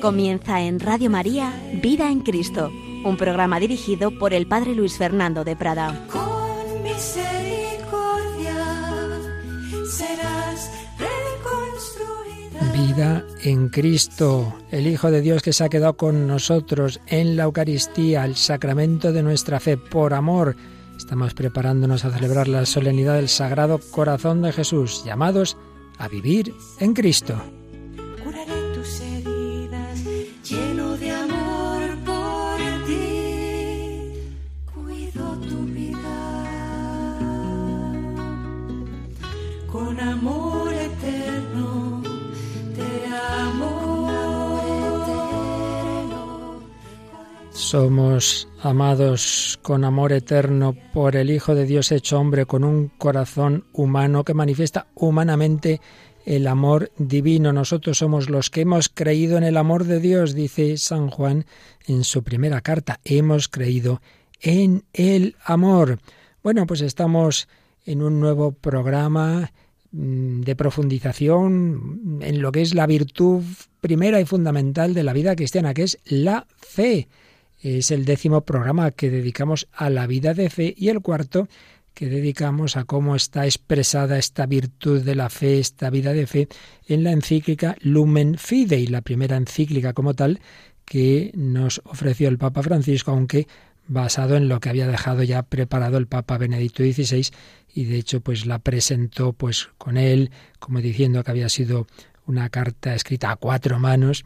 Comienza en Radio María Vida en Cristo, un programa dirigido por el Padre Luis Fernando de Prada. Con misericordia serás reconstruida. Vida en Cristo, el Hijo de Dios que se ha quedado con nosotros en la Eucaristía, el sacramento de nuestra fe, por amor. Estamos preparándonos a celebrar la solemnidad del Sagrado Corazón de Jesús, llamados a vivir en Cristo. Somos amados con amor eterno por el Hijo de Dios hecho hombre con un corazón humano que manifiesta humanamente el amor divino. Nosotros somos los que hemos creído en el amor de Dios, dice San Juan en su primera carta. Hemos creído en el amor. Bueno, pues estamos en un nuevo programa mm, de profundización en lo que es la virtud primera y fundamental de la vida cristiana, que es la fe. Es el décimo programa que dedicamos a la vida de fe y el cuarto que dedicamos a cómo está expresada esta virtud de la fe, esta vida de fe, en la encíclica Lumen Fidei, la primera encíclica como tal que nos ofreció el Papa Francisco, aunque basado en lo que había dejado ya preparado el Papa Benedicto XVI y de hecho pues la presentó pues con él como diciendo que había sido una carta escrita a cuatro manos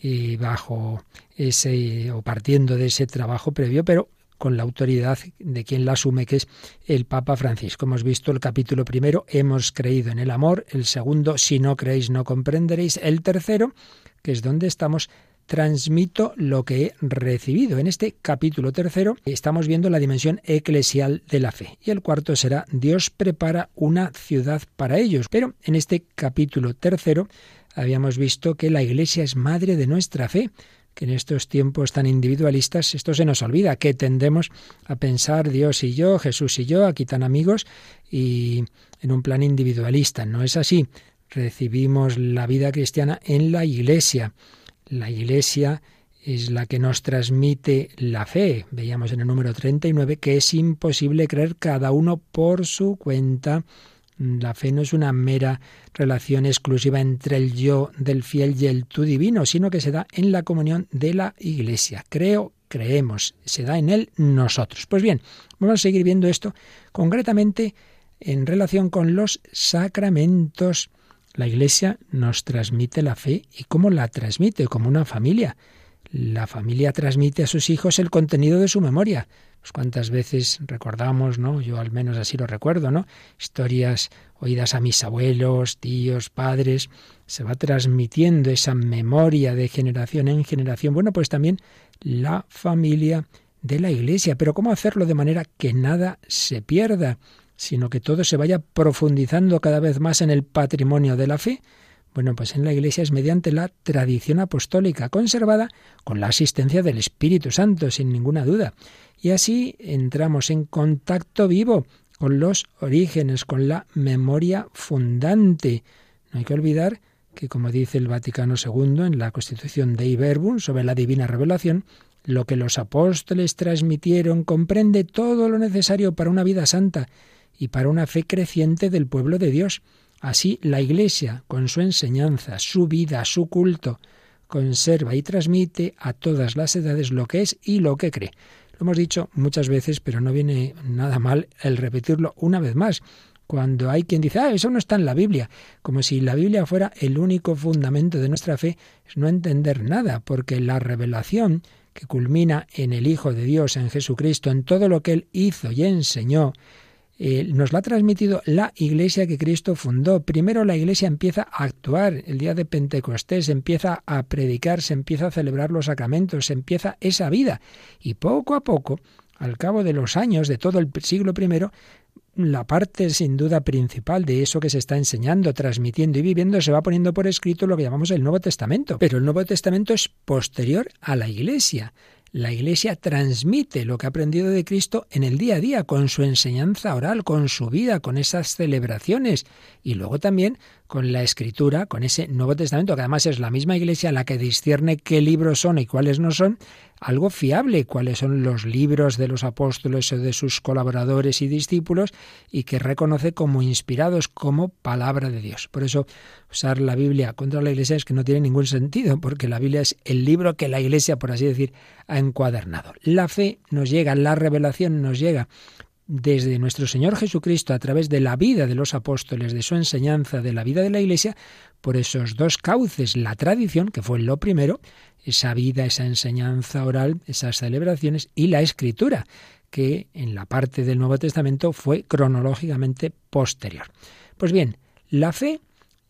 y bajo ese o partiendo de ese trabajo previo, pero con la autoridad de quien la asume, que es el Papa Francisco. Hemos visto el capítulo primero, hemos creído en el amor, el segundo, si no creéis no comprenderéis, el tercero, que es donde estamos, transmito lo que he recibido. En este capítulo tercero estamos viendo la dimensión eclesial de la fe. Y el cuarto será Dios prepara una ciudad para ellos. Pero en este capítulo tercero habíamos visto que la Iglesia es madre de nuestra fe que en estos tiempos tan individualistas esto se nos olvida, que tendemos a pensar Dios y yo, Jesús y yo, aquí tan amigos, y en un plan individualista. No es así. Recibimos la vida cristiana en la Iglesia. La Iglesia es la que nos transmite la fe. Veíamos en el número 39 que es imposible creer cada uno por su cuenta. La fe no es una mera relación exclusiva entre el yo del fiel y el tú divino, sino que se da en la comunión de la Iglesia. Creo, creemos, se da en él nosotros. Pues bien, vamos a seguir viendo esto concretamente en relación con los sacramentos. La Iglesia nos transmite la fe y cómo la transmite, como una familia. La familia transmite a sus hijos el contenido de su memoria. Pues cuántas veces recordamos, ¿no? Yo al menos así lo recuerdo, ¿no? Historias oídas a mis abuelos, tíos, padres, se va transmitiendo esa memoria de generación en generación. Bueno, pues también la familia de la Iglesia. Pero ¿cómo hacerlo de manera que nada se pierda, sino que todo se vaya profundizando cada vez más en el patrimonio de la fe? Bueno, pues en la Iglesia es mediante la tradición apostólica, conservada con la asistencia del Espíritu Santo, sin ninguna duda. Y así entramos en contacto vivo con los orígenes, con la memoria fundante. No hay que olvidar que, como dice el Vaticano II en la Constitución de Verbum sobre la divina revelación, lo que los apóstoles transmitieron comprende todo lo necesario para una vida santa y para una fe creciente del pueblo de Dios. Así la Iglesia, con su enseñanza, su vida, su culto, conserva y transmite a todas las edades lo que es y lo que cree. Lo hemos dicho muchas veces, pero no viene nada mal el repetirlo una vez más. Cuando hay quien dice, ah, eso no está en la Biblia, como si la Biblia fuera el único fundamento de nuestra fe, es no entender nada, porque la revelación que culmina en el Hijo de Dios, en Jesucristo, en todo lo que Él hizo y enseñó, eh, nos la ha transmitido la iglesia que Cristo fundó. Primero la iglesia empieza a actuar el día de Pentecostés, empieza a predicar, se empieza a celebrar los sacramentos, se empieza esa vida. Y poco a poco, al cabo de los años de todo el siglo I, la parte sin duda principal de eso que se está enseñando, transmitiendo y viviendo se va poniendo por escrito lo que llamamos el Nuevo Testamento. Pero el Nuevo Testamento es posterior a la Iglesia. La Iglesia transmite lo que ha aprendido de Cristo en el día a día, con su enseñanza oral, con su vida, con esas celebraciones y luego también con la escritura, con ese Nuevo Testamento, que además es la misma Iglesia la que discierne qué libros son y cuáles no son, algo fiable, cuáles son los libros de los apóstoles o de sus colaboradores y discípulos y que reconoce como inspirados, como palabra de Dios. Por eso usar la Biblia contra la Iglesia es que no tiene ningún sentido, porque la Biblia es el libro que la Iglesia, por así decir, ha encuadernado. La fe nos llega, la revelación nos llega desde nuestro Señor Jesucristo a través de la vida de los apóstoles, de su enseñanza, de la vida de la Iglesia, por esos dos cauces, la tradición, que fue lo primero, esa vida, esa enseñanza oral, esas celebraciones, y la escritura, que en la parte del Nuevo Testamento fue cronológicamente posterior. Pues bien, la fe,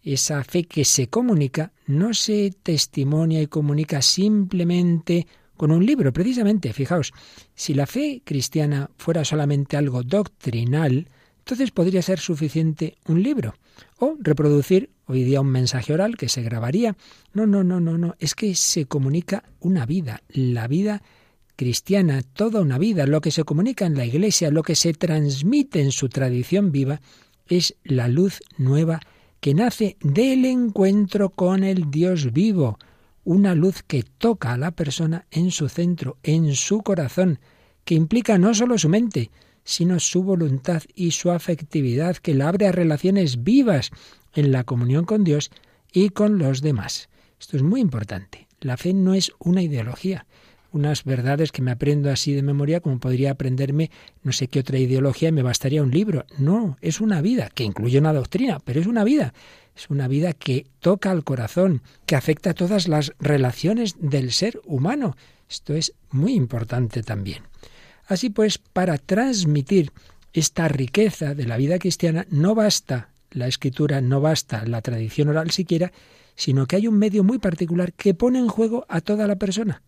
esa fe que se comunica, no se testimonia y comunica simplemente con un libro. Precisamente, fijaos, si la fe cristiana fuera solamente algo doctrinal, entonces podría ser suficiente un libro o reproducir hoy día un mensaje oral que se grabaría. No, no, no, no, no, es que se comunica una vida, la vida cristiana, toda una vida, lo que se comunica en la iglesia, lo que se transmite en su tradición viva, es la luz nueva que nace del encuentro con el Dios vivo, una luz que toca a la persona en su centro, en su corazón, que implica no solo su mente, sino su voluntad y su afectividad, que la abre a relaciones vivas en la comunión con Dios y con los demás. Esto es muy importante. La fe no es una ideología, unas verdades que me aprendo así de memoria como podría aprenderme no sé qué otra ideología y me bastaría un libro. No, es una vida, que incluye una doctrina, pero es una vida es una vida que toca al corazón, que afecta a todas las relaciones del ser humano. Esto es muy importante también. Así pues, para transmitir esta riqueza de la vida cristiana no basta la escritura, no basta la tradición oral siquiera, sino que hay un medio muy particular que pone en juego a toda la persona.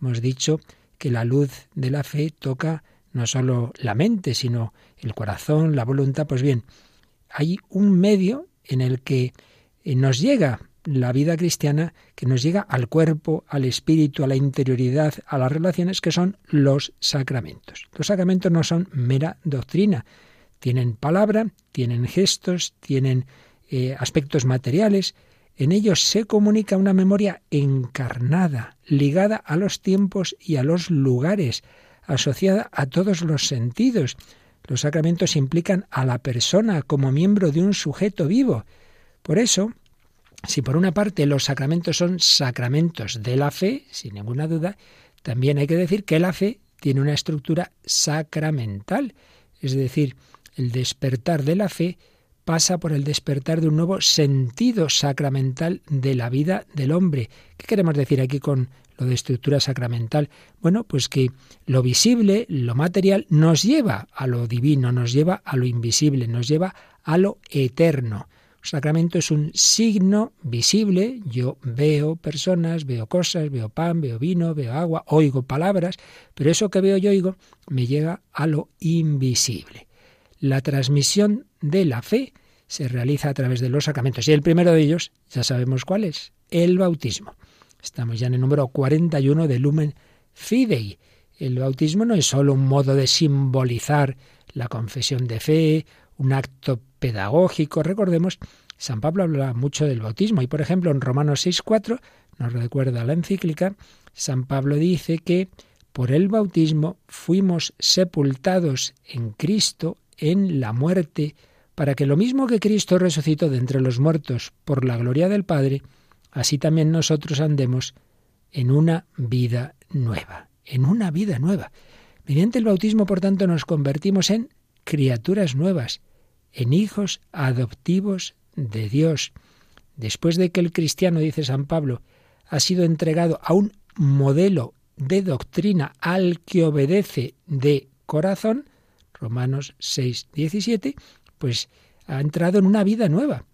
Hemos dicho que la luz de la fe toca no solo la mente, sino el corazón, la voluntad. Pues bien, hay un medio en el que eh, nos llega la vida cristiana, que nos llega al cuerpo, al espíritu, a la interioridad, a las relaciones, que son los sacramentos. Los sacramentos no son mera doctrina, tienen palabra, tienen gestos, tienen eh, aspectos materiales, en ellos se comunica una memoria encarnada, ligada a los tiempos y a los lugares, asociada a todos los sentidos. Los sacramentos implican a la persona como miembro de un sujeto vivo, por eso, si por una parte los sacramentos son sacramentos de la fe, sin ninguna duda, también hay que decir que la fe tiene una estructura sacramental, es decir, el despertar de la fe pasa por el despertar de un nuevo sentido sacramental de la vida del hombre. ¿Qué queremos decir aquí con lo de estructura sacramental? Bueno, pues que lo visible, lo material, nos lleva a lo divino, nos lleva a lo invisible, nos lleva a lo eterno sacramento es un signo visible. Yo veo personas, veo cosas, veo pan, veo vino, veo agua, oigo palabras, pero eso que veo y oigo me llega a lo invisible. La transmisión de la fe se realiza a través de los sacramentos y el primero de ellos, ya sabemos cuál es, el bautismo. Estamos ya en el número 41 de Lumen Fidei. El bautismo no es solo un modo de simbolizar la confesión de fe, un acto pedagógico. Recordemos, San Pablo habla mucho del bautismo y, por ejemplo, en Romanos 6.4, nos recuerda la encíclica, San Pablo dice que por el bautismo fuimos sepultados en Cristo en la muerte, para que lo mismo que Cristo resucitó de entre los muertos por la gloria del Padre, así también nosotros andemos en una vida nueva, en una vida nueva. Mediante el bautismo, por tanto, nos convertimos en criaturas nuevas, en hijos adoptivos de Dios. Después de que el cristiano, dice San Pablo, ha sido entregado a un modelo de doctrina al que obedece de corazón, Romanos 6, 17, pues ha entrado en una vida nueva.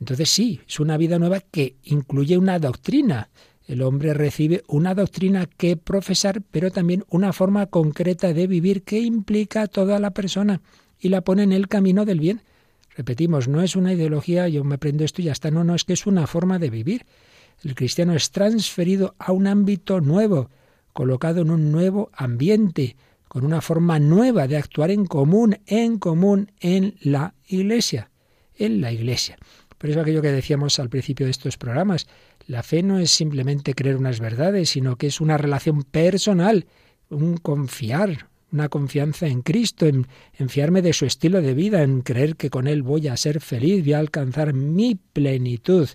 Entonces sí, es una vida nueva que incluye una doctrina. El hombre recibe una doctrina que profesar, pero también una forma concreta de vivir que implica a toda la persona y la pone en el camino del bien. Repetimos, no es una ideología, yo me aprendo esto y ya está, no, no, es que es una forma de vivir. El cristiano es transferido a un ámbito nuevo, colocado en un nuevo ambiente, con una forma nueva de actuar en común, en común en la Iglesia, en la Iglesia. Por eso aquello que decíamos al principio de estos programas, la fe no es simplemente creer unas verdades, sino que es una relación personal, un confiar, una confianza en Cristo, en, en, fiarme de su estilo de vida, en creer que con Él voy a ser feliz, voy a alcanzar mi plenitud.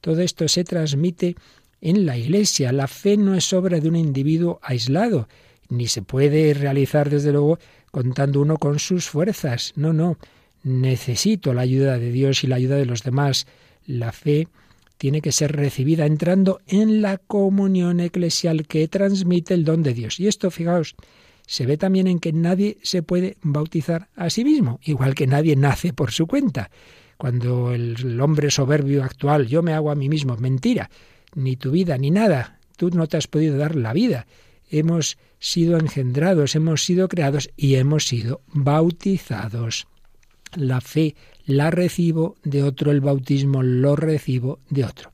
Todo esto se transmite en la Iglesia. La fe no es obra de un individuo aislado, ni se puede realizar desde luego contando uno con sus fuerzas. No, no. Necesito la ayuda de Dios y la ayuda de los demás. La fe tiene que ser recibida entrando en la comunión eclesial que transmite el don de Dios. Y esto, fijaos, se ve también en que nadie se puede bautizar a sí mismo, igual que nadie nace por su cuenta. Cuando el hombre soberbio actual, yo me hago a mí mismo, mentira, ni tu vida, ni nada, tú no te has podido dar la vida. Hemos sido engendrados, hemos sido creados y hemos sido bautizados la fe la recibo de otro, el bautismo lo recibo de otro.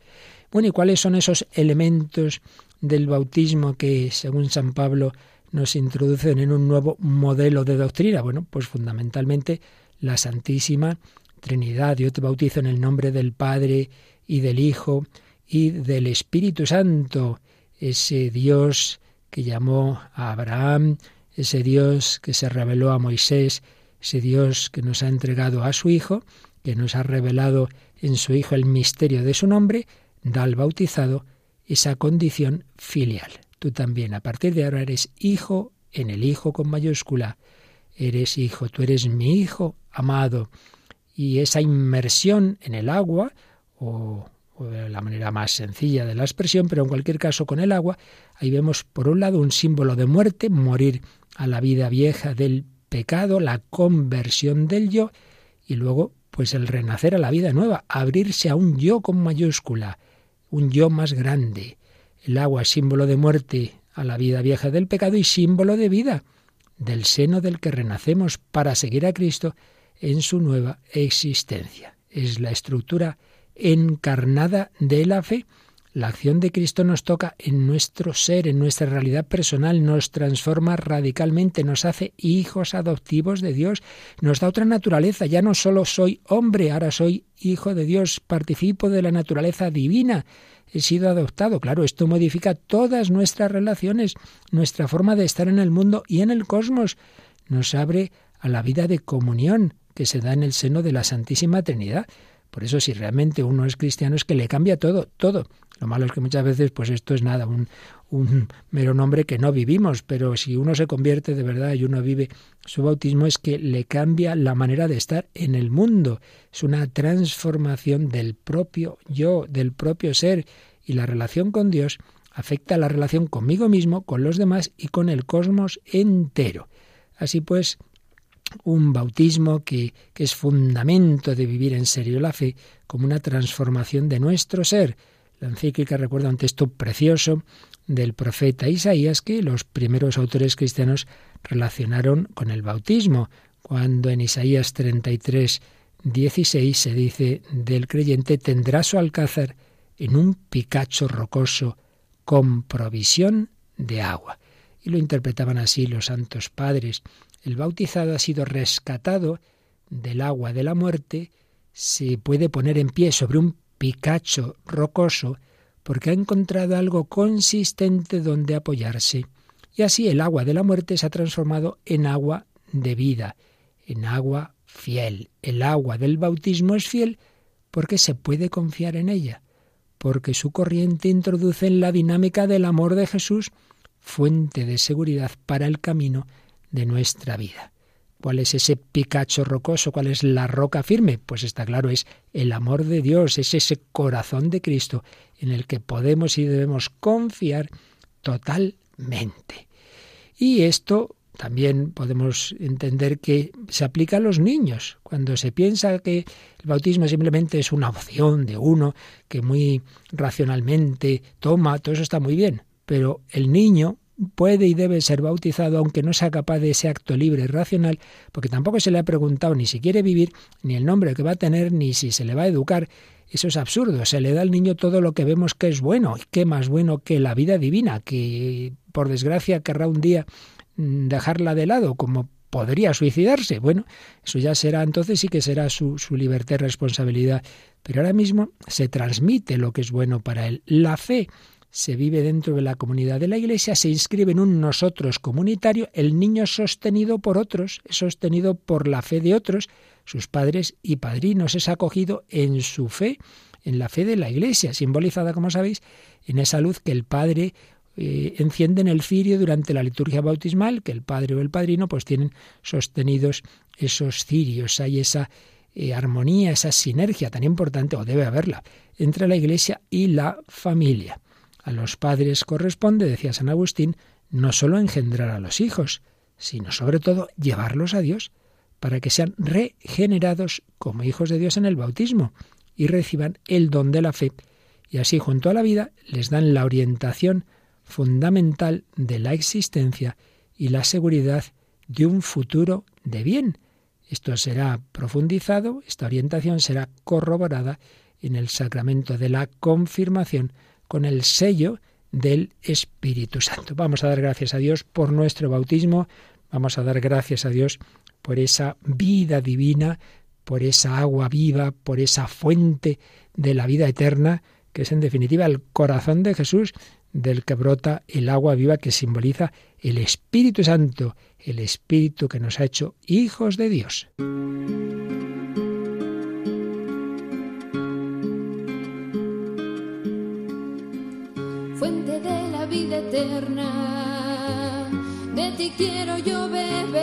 Bueno, ¿y cuáles son esos elementos del bautismo que, según San Pablo, nos introducen en un nuevo modelo de doctrina? Bueno, pues fundamentalmente la Santísima Trinidad. Yo te bautizo en el nombre del Padre y del Hijo y del Espíritu Santo, ese Dios que llamó a Abraham, ese Dios que se reveló a Moisés, ese Dios que nos ha entregado a su Hijo, que nos ha revelado en su Hijo el misterio de su nombre, da al bautizado esa condición filial. Tú también, a partir de ahora, eres hijo en el Hijo con mayúscula. Eres hijo, tú eres mi Hijo amado. Y esa inmersión en el agua, o, la manera más sencilla de la expresión, pero en cualquier caso con el agua, ahí vemos por un lado un símbolo de muerte, morir a la vida vieja del pecado, la conversión del yo y luego pues el renacer a la vida nueva, abrirse a un yo con mayúscula, un yo más grande. El agua símbolo de muerte a la vida vieja del pecado y símbolo de vida, del seno del que renacemos para seguir a Cristo en su nueva existencia. Es la estructura encarnada de la fe la acción de Cristo nos toca en nuestro ser, en nuestra realidad personal, nos transforma radicalmente, nos hace hijos adoptivos de Dios, nos da otra naturaleza. Ya no solo soy hombre, ahora soy hijo de Dios, participo de la naturaleza divina, he sido adoptado. Claro, esto modifica todas nuestras relaciones, nuestra forma de estar en el mundo y en el cosmos. Nos abre a la vida de comunión que se da en el seno de la Santísima Trinidad. Por eso si realmente uno es cristiano es que le cambia todo, todo. Lo malo es que muchas veces pues esto es nada, un, mero nombre que no vivimos, pero si uno se convierte de verdad y uno vive su bautismo es que le cambia la manera de estar en el mundo. Es una transformación del propio yo, del propio ser y la relación con Dios afecta la relación conmigo mismo, con los demás y con el cosmos entero. Así pues, un bautismo que, es fundamento de vivir en serio la fe como una transformación de nuestro ser. La encíclica recuerda un texto precioso del profeta Isaías que los primeros autores cristianos relacionaron con el bautismo, cuando en Isaías 33, 16 se dice del creyente tendrá su alcázar en un picacho rocoso con provisión de agua. Y lo interpretaban así los santos padres el bautizado ha sido rescatado del agua de la muerte, se puede poner en pie sobre un picacho rocoso porque ha encontrado algo consistente donde apoyarse. Y así el agua de la muerte se ha transformado en agua de vida, en agua fiel. El agua del bautismo es fiel porque se puede confiar en ella, porque su corriente introduce en la dinámica del amor de Jesús fuente de seguridad para el camino de nuestra vida. ¿Cuál es ese picacho rocoso? ¿Cuál es la roca firme? Pues está claro, es el amor de Dios, es ese corazón de Cristo en el que podemos y debemos confiar totalmente. Y esto también podemos entender que se aplica a los niños. Cuando se piensa que el bautismo simplemente es una opción de uno que muy racionalmente toma, todo eso está muy bien. Pero el niño puede y debe ser bautizado aunque no sea capaz de ese acto libre y racional, porque tampoco se le ha preguntado ni si quiere vivir, ni el nombre que va a tener, ni si se le va a educar. Eso es absurdo. Se le da al niño todo lo que vemos que es bueno. ¿Y qué más bueno que la vida divina? Que por desgracia querrá un día mm, dejarla de lado, como podría suicidarse. Bueno, eso ya será entonces sí que será su, su libertad y responsabilidad. Pero ahora mismo se transmite lo que es bueno para él. La fe se vive dentro de la comunidad de la Iglesia, se inscribe en un nosotros comunitario, el niño sostenido por otros, sostenido por la fe de otros, sus padres y padrinos, es acogido en su fe, en la fe de la Iglesia, simbolizada, como sabéis, en esa luz que el Padre eh, enciende en el cirio durante la liturgia bautismal, que el Padre o el Padrino pues tienen sostenidos esos cirios, hay esa eh, armonía, esa sinergia tan importante, o debe haberla, entre la Iglesia y la familia. A los padres corresponde, decía San Agustín, no sólo engendrar a los hijos, sino sobre todo llevarlos a Dios para que sean regenerados como hijos de Dios en el bautismo y reciban el don de la fe, y así junto a la vida les dan la orientación fundamental de la existencia y la seguridad de un futuro de bien. Esto será profundizado, esta orientación será corroborada en el sacramento de la confirmación con el sello del Espíritu Santo. Vamos a dar gracias a Dios por nuestro bautismo, vamos a dar gracias a Dios por esa vida divina, por esa agua viva, por esa fuente de la vida eterna, que es en definitiva el corazón de Jesús, del que brota el agua viva que simboliza el Espíritu Santo, el Espíritu que nos ha hecho hijos de Dios. Eterna, de ti quiero yo beber,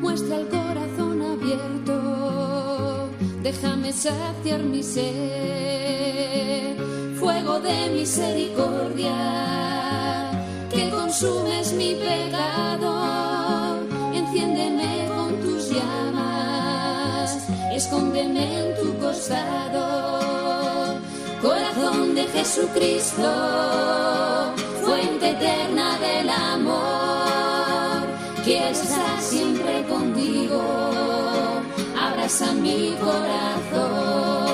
muestra el corazón abierto, déjame saciar mi sed. Fuego de misericordia, que consumes mi pecado, enciéndeme con tus llamas, escóndeme en tu costado, de Jesucristo, fuente eterna del amor, quiero estar siempre contigo, abraza mi corazón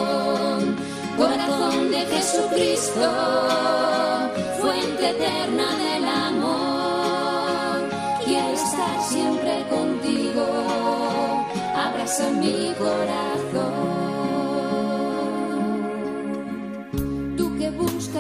corazón de Jesucristo, fuente eterna del amor. Quiero estar siempre contigo, abraza mi corazón.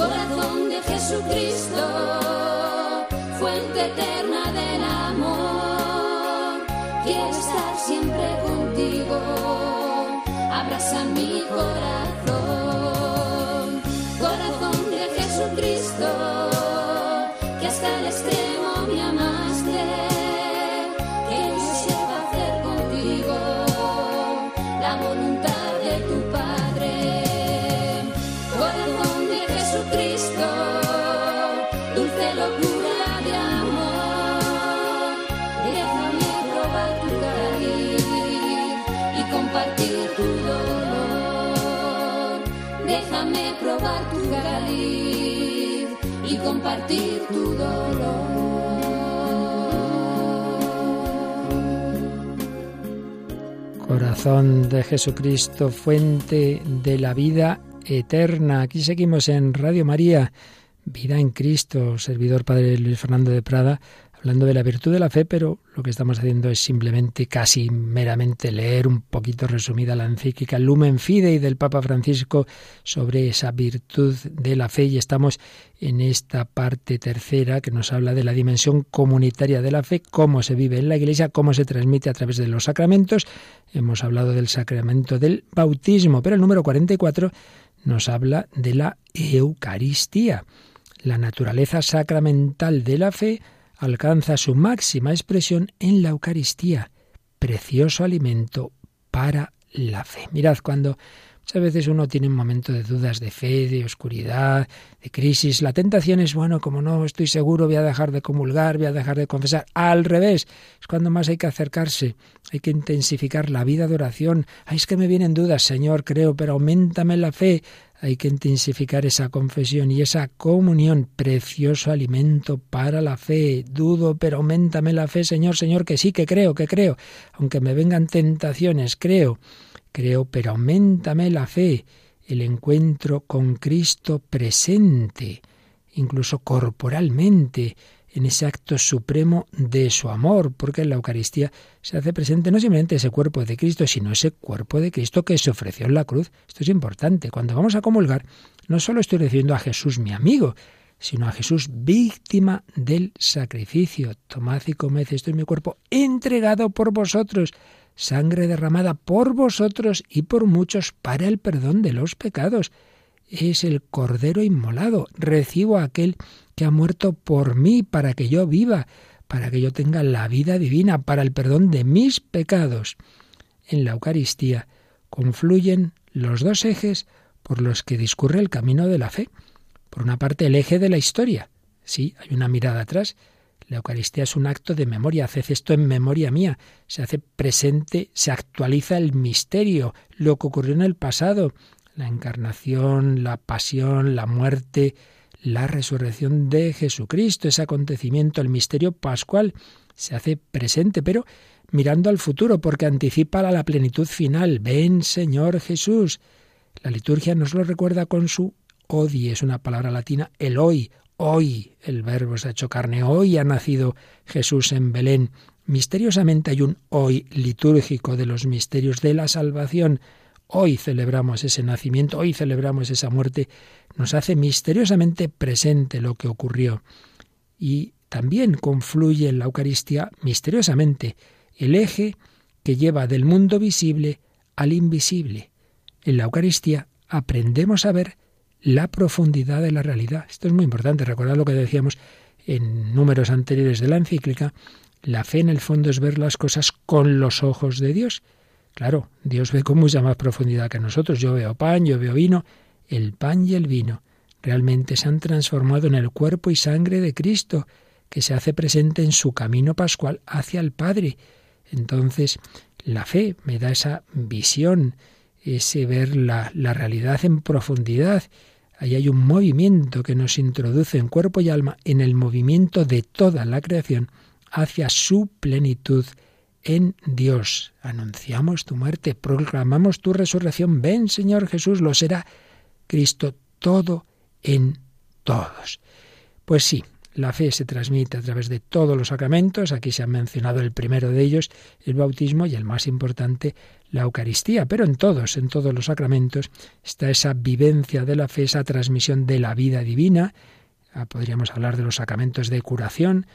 Corazón de Jesucristo, fuente eterna del amor. Quiero estar siempre contigo. Abraza mi corazón. que hasta el extremo Corazón de Jesucristo, fuente de la vida eterna. Aquí seguimos en Radio María, Vida en Cristo, servidor Padre Luis Fernando de Prada, hablando de la virtud de la fe, pero lo que estamos haciendo es simplemente, casi meramente, leer un poquito resumida la encíclica Lumen Fidei del Papa Francisco sobre esa virtud de la fe y estamos en esta parte tercera que nos habla de la dimensión comunitaria de la fe, cómo se vive en la Iglesia, cómo se transmite a través de los sacramentos. Hemos hablado del sacramento del bautismo, pero el número 44 nos habla de la Eucaristía, la naturaleza sacramental de la fe alcanza su máxima expresión en la Eucaristía, precioso alimento para la fe. Mirad, cuando muchas veces uno tiene un momento de dudas de fe, de oscuridad, de crisis, la tentación es, bueno, como no estoy seguro, voy a dejar de comulgar, voy a dejar de confesar. Al revés, es cuando más hay que acercarse, hay que intensificar la vida de oración. Ay, es que me vienen dudas, Señor, creo, pero aumentame la fe. Hay que intensificar esa confesión y esa comunión, precioso alimento para la fe. Dudo, pero aumentame la fe, Señor, Señor, que sí, que creo, que creo. Aunque me vengan tentaciones, creo, creo, pero aumentame la fe. El encuentro con Cristo presente, incluso corporalmente, en ese acto supremo de su amor, porque en la Eucaristía se hace presente no simplemente ese cuerpo de Cristo, sino ese cuerpo de Cristo que se ofreció en la cruz. Esto es importante. Cuando vamos a comulgar, no solo estoy recibiendo a Jesús mi amigo, sino a Jesús víctima del sacrificio. Tomad y comed, esto es mi cuerpo entregado por vosotros, sangre derramada por vosotros y por muchos para el perdón de los pecados. Es el Cordero inmolado. Recibo a aquel que ha muerto por mí para que yo viva, para que yo tenga la vida divina, para el perdón de mis pecados. En la Eucaristía confluyen los dos ejes por los que discurre el camino de la fe. Por una parte, el eje de la historia. Sí, hay una mirada atrás. La Eucaristía es un acto de memoria. Haced esto en memoria mía. Se hace presente, se actualiza el misterio, lo que ocurrió en el pasado, la encarnación, la pasión, la muerte, la resurrección de Jesucristo, ese acontecimiento, el misterio pascual, se hace presente, pero mirando al futuro, porque anticipa la plenitud final. Ven, Señor Jesús. La liturgia nos lo recuerda con su odi, es una palabra latina, el hoy. Hoy el verbo se ha hecho carne, hoy ha nacido Jesús en Belén. Misteriosamente hay un hoy litúrgico de los misterios de la salvación. Hoy celebramos ese nacimiento, hoy celebramos esa muerte, nos hace misteriosamente presente lo que ocurrió. Y también confluye en la Eucaristía misteriosamente el eje que lleva del mundo visible al invisible. En la Eucaristía aprendemos a ver la profundidad de la realidad. Esto es muy importante, recordad lo que decíamos en números anteriores de la encíclica. La fe en el fondo es ver las cosas con los ojos de Dios Claro, Dios ve con mucha más profundidad que nosotros. Yo veo pan, yo veo vino. El pan y el vino realmente se han transformado en el cuerpo y sangre de Cristo, que se hace presente en su camino pascual hacia el Padre. Entonces, la fe me da esa visión, ese ver la, la realidad en profundidad. Ahí hay un movimiento que nos introduce en cuerpo y alma en el movimiento de toda la creación hacia su plenitud en Dios. Anunciamos tu muerte, proclamamos tu resurrección. Ven, Señor Jesús, lo será Cristo todo en todos. Pues sí, la fe se transmite a través de todos los sacramentos. Aquí se ha mencionado el primero de ellos, el bautismo, y el más importante, la Eucaristía. Pero en todos, en todos los sacramentos, está esa vivencia de la fe, esa transmisión de la vida divina. Ah, podríamos hablar de los sacramentos de curación.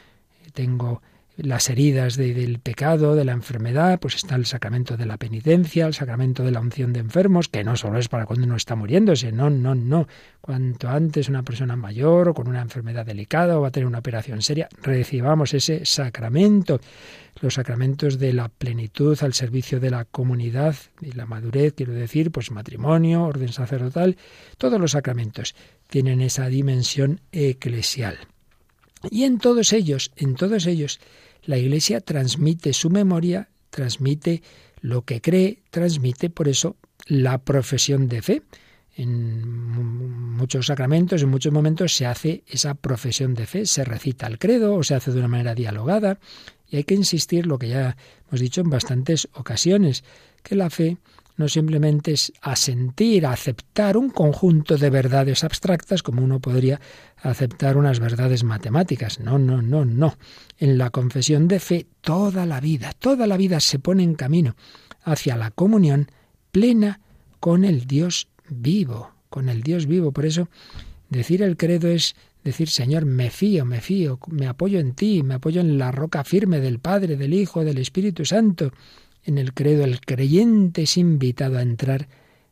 Tengo las heridas del pecado, de la enfermedad, pues está el sacramento de la penitencia, el sacramento de la unción de enfermos, que no solo es para cuando uno está muriéndose, no, no, no. Cuanto antes una persona mayor o con una enfermedad delicada o va a tener una operación seria, recibamos ese sacramento. Los sacramentos de la plenitud al servicio de la comunidad y la madurez, quiero decir, pues matrimonio, orden sacerdotal, todos los sacramentos tienen esa dimensión eclesial. Y en todos ellos, en todos ellos, la Iglesia transmite su memoria, transmite lo que cree, transmite por eso la profesión de fe. En muchos sacramentos, en muchos momentos se hace esa profesión de fe, se recita el credo o se hace de una manera dialogada. Y hay que insistir, lo que ya hemos dicho en bastantes ocasiones, que la fe no simplemente es asentir, aceptar un conjunto de verdades abstractas como uno podría aceptar unas verdades matemáticas. No, no, no, no. En la confesión de fe toda la vida, toda la vida se pone en camino hacia la comunión plena con el Dios vivo, con el Dios vivo. Por eso decir el credo es decir, Señor, me fío, me fío, me apoyo en ti, me apoyo en la roca firme del Padre, del Hijo, del Espíritu Santo en el credo el creyente es invitado a entrar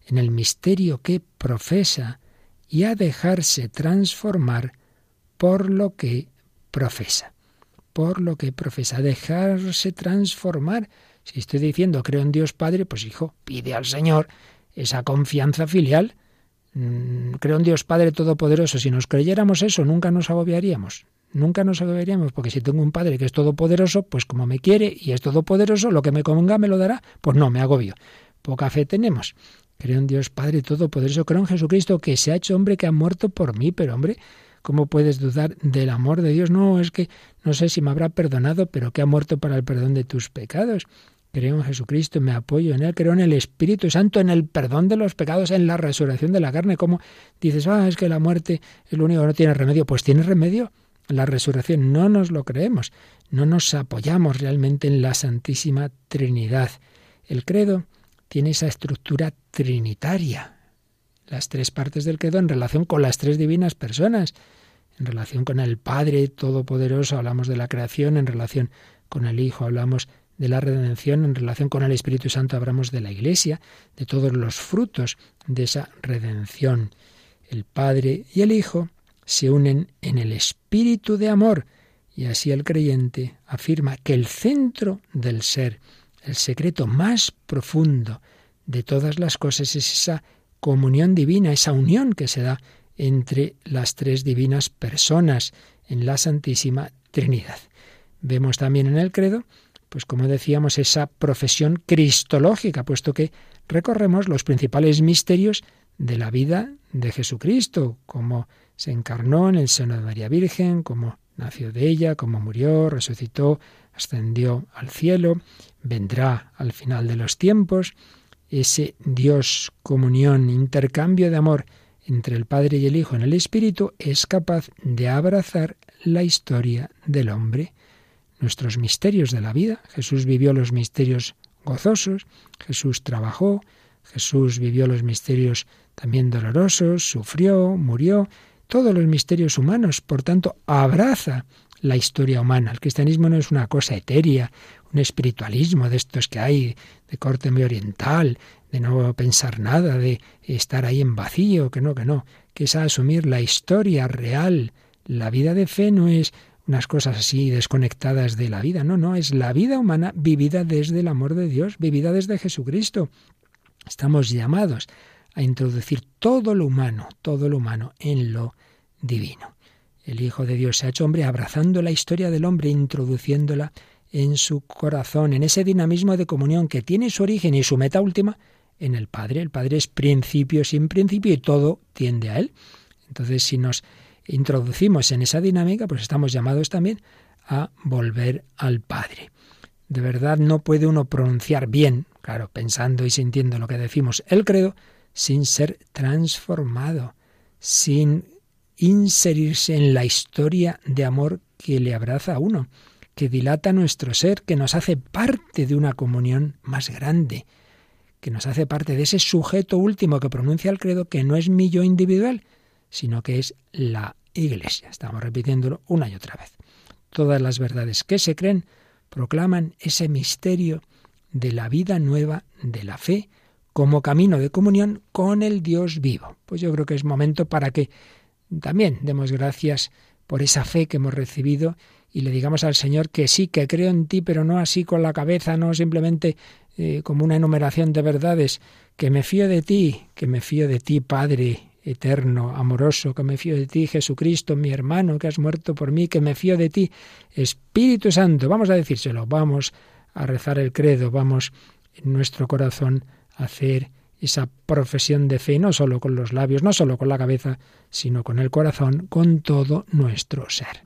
en el misterio que profesa y a dejarse transformar por lo que profesa. por lo que profesa, dejarse transformar. Si estoy diciendo creo en Dios Padre, pues hijo, pide al Señor esa confianza filial. Mm, creo en Dios Padre Todopoderoso. Si nos creyéramos eso, nunca nos agobiaríamos. Nunca nos agobiaríamos, porque si tengo un Padre que es todopoderoso, pues como me quiere y es todopoderoso, lo que me convenga me lo dará, pues no, me agobio. Poca fe tenemos. Creo en Dios Padre Todopoderoso, creo en Jesucristo que se ha hecho hombre que ha muerto por mí, pero hombre, ¿cómo puedes dudar del amor de Dios? No, es que no sé si me habrá perdonado, pero que ha muerto para el perdón de tus pecados. Creo en Jesucristo, me apoyo en Él, creo en el Espíritu Santo, en el perdón de los pecados, en la resurrección de la carne. ¿Cómo dices, ah, es que la muerte es lo único que no tiene remedio? Pues tiene remedio. La resurrección no nos lo creemos, no nos apoyamos realmente en la Santísima Trinidad. El credo tiene esa estructura trinitaria. Las tres partes del credo en relación con las tres divinas personas. En relación con el Padre Todopoderoso hablamos de la creación, en relación con el Hijo hablamos de la redención, en relación con el Espíritu Santo hablamos de la Iglesia, de todos los frutos de esa redención. El Padre y el Hijo se unen en el espíritu de amor y así el creyente afirma que el centro del ser, el secreto más profundo de todas las cosas es esa comunión divina, esa unión que se da entre las tres divinas personas en la Santísima Trinidad. Vemos también en el credo, pues como decíamos, esa profesión cristológica, puesto que recorremos los principales misterios de la vida de Jesucristo, como se encarnó en el seno de María Virgen, como nació de ella, como murió, resucitó, ascendió al cielo, vendrá al final de los tiempos, ese Dios, comunión, intercambio de amor entre el Padre y el Hijo en el Espíritu es capaz de abrazar la historia del hombre, nuestros misterios de la vida. Jesús vivió los misterios gozosos, Jesús trabajó, Jesús vivió los misterios también dolorosos, sufrió, murió, todos los misterios humanos, por tanto, abraza la historia humana. El cristianismo no es una cosa etérea, un espiritualismo de estos que hay de corte muy oriental, de no pensar nada, de estar ahí en vacío, que no, que no, que es asumir la historia real. La vida de fe no es unas cosas así desconectadas de la vida, no, no, es la vida humana vivida desde el amor de Dios, vivida desde Jesucristo. Estamos llamados a introducir todo lo humano, todo lo humano en lo divino. El Hijo de Dios se ha hecho hombre abrazando la historia del hombre, introduciéndola en su corazón, en ese dinamismo de comunión que tiene su origen y su meta última en el Padre. El Padre es principio sin principio y todo tiende a Él. Entonces, si nos introducimos en esa dinámica, pues estamos llamados también a volver al Padre. De verdad no puede uno pronunciar bien, claro, pensando y sintiendo lo que decimos el credo, sin ser transformado, sin inserirse en la historia de amor que le abraza a uno, que dilata nuestro ser, que nos hace parte de una comunión más grande, que nos hace parte de ese sujeto último que pronuncia el credo, que no es mi yo individual, sino que es la Iglesia. Estamos repitiéndolo una y otra vez. Todas las verdades que se creen proclaman ese misterio de la vida nueva de la fe, como camino de comunión con el Dios vivo. Pues yo creo que es momento para que también demos gracias por esa fe que hemos recibido y le digamos al Señor que sí, que creo en ti, pero no así con la cabeza, no simplemente eh, como una enumeración de verdades, que me fío de ti, que me fío de ti, Padre eterno, amoroso, que me fío de ti, Jesucristo, mi hermano, que has muerto por mí, que me fío de ti, Espíritu Santo, vamos a decírselo, vamos a rezar el credo, vamos en nuestro corazón hacer esa profesión de fe, no solo con los labios, no solo con la cabeza, sino con el corazón, con todo nuestro ser.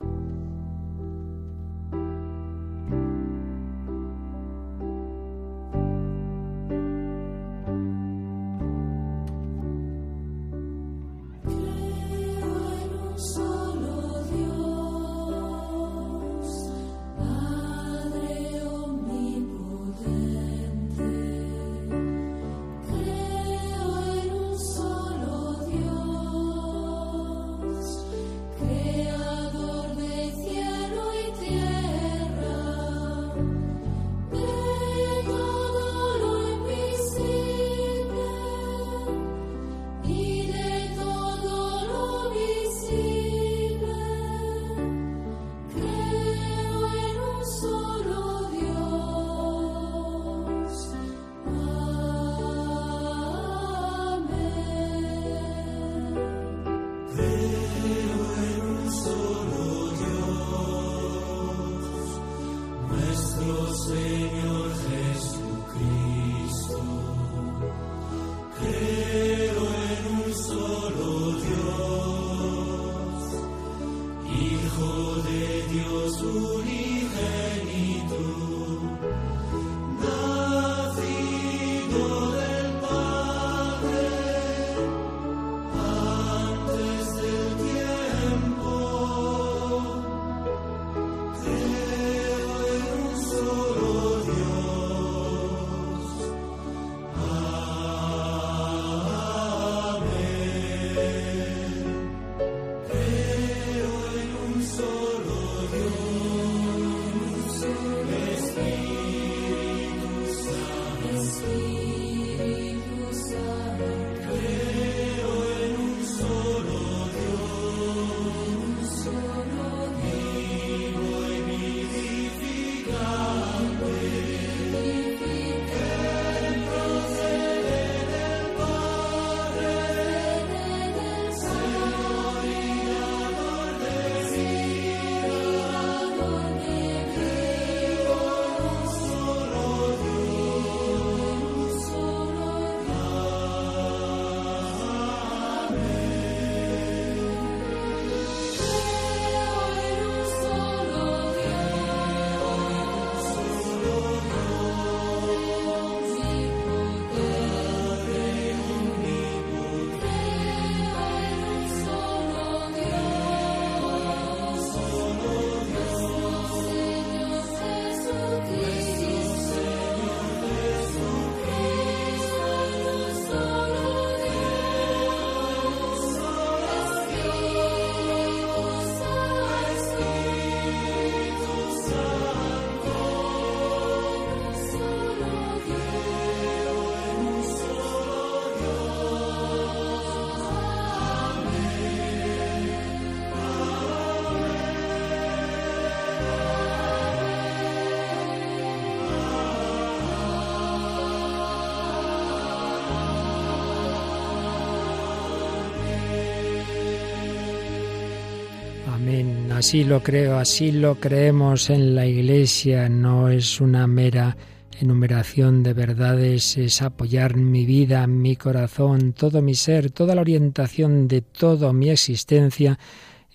Así lo creo, así lo creemos en la Iglesia, no es una mera enumeración de verdades, es apoyar mi vida, mi corazón, todo mi ser, toda la orientación de toda mi existencia.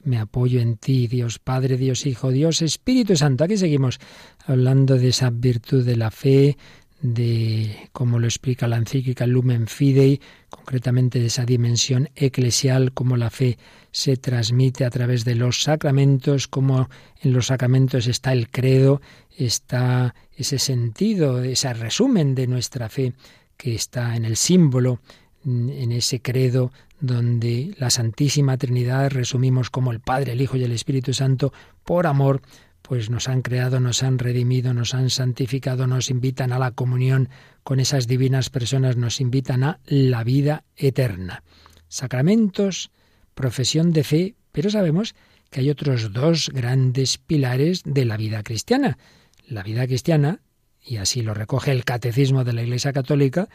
Me apoyo en ti, Dios Padre, Dios Hijo, Dios Espíritu Santo. Aquí seguimos hablando de esa virtud de la fe, de cómo lo explica la encíclica Lumen Fidei, concretamente de esa dimensión eclesial, cómo la fe se transmite a través de los sacramentos, cómo en los sacramentos está el credo, está ese sentido, ese resumen de nuestra fe que está en el símbolo, en ese credo donde la Santísima Trinidad resumimos como el Padre, el Hijo y el Espíritu Santo, por amor, pues nos han creado, nos han redimido, nos han santificado, nos invitan a la comunión con esas divinas personas, nos invitan a la vida eterna. Sacramentos, profesión de fe, pero sabemos que hay otros dos grandes pilares de la vida cristiana. La vida cristiana, y así lo recoge el Catecismo de la Iglesia Católica,